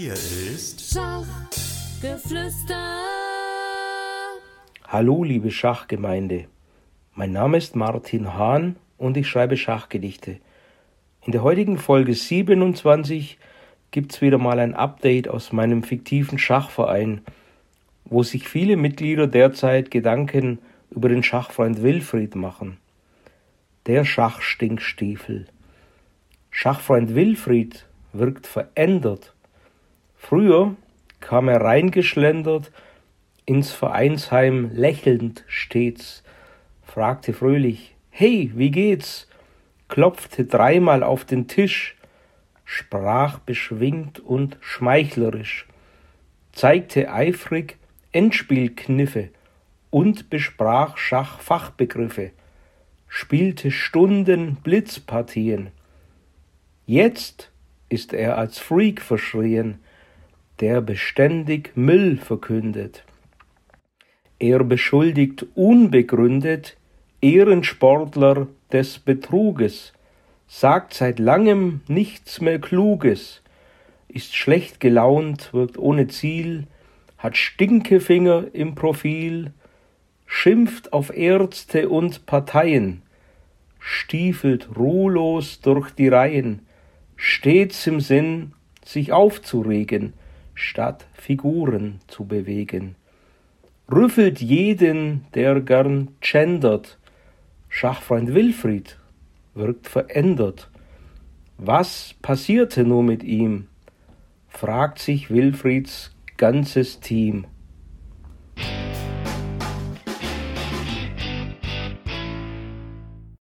Hier ist Schachgeflüster. Hallo, liebe Schachgemeinde. Mein Name ist Martin Hahn und ich schreibe Schachgedichte. In der heutigen Folge 27 gibt's wieder mal ein Update aus meinem fiktiven Schachverein, wo sich viele Mitglieder derzeit Gedanken über den Schachfreund Wilfried machen. Der Schachstinkstiefel. Schachfreund Wilfried wirkt verändert Früher kam er reingeschlendert ins Vereinsheim lächelnd stets, fragte fröhlich Hey, wie geht's? klopfte dreimal auf den Tisch, sprach beschwingt und schmeichlerisch, zeigte eifrig Endspielkniffe und besprach Schachfachbegriffe, spielte Stunden Blitzpartien. Jetzt ist er als Freak verschrien, der beständig Müll verkündet. Er beschuldigt unbegründet Ehrensportler des Betruges, sagt seit langem nichts mehr Kluges, ist schlecht gelaunt, wirkt ohne Ziel, hat Stinkefinger im Profil, schimpft auf Ärzte und Parteien, stiefelt ruhlos durch die Reihen, stets im Sinn, sich aufzuregen, statt Figuren zu bewegen. Rüffelt jeden, der gern gendert. Schachfreund Wilfried wirkt verändert. Was passierte nur mit ihm? fragt sich Wilfrieds ganzes Team.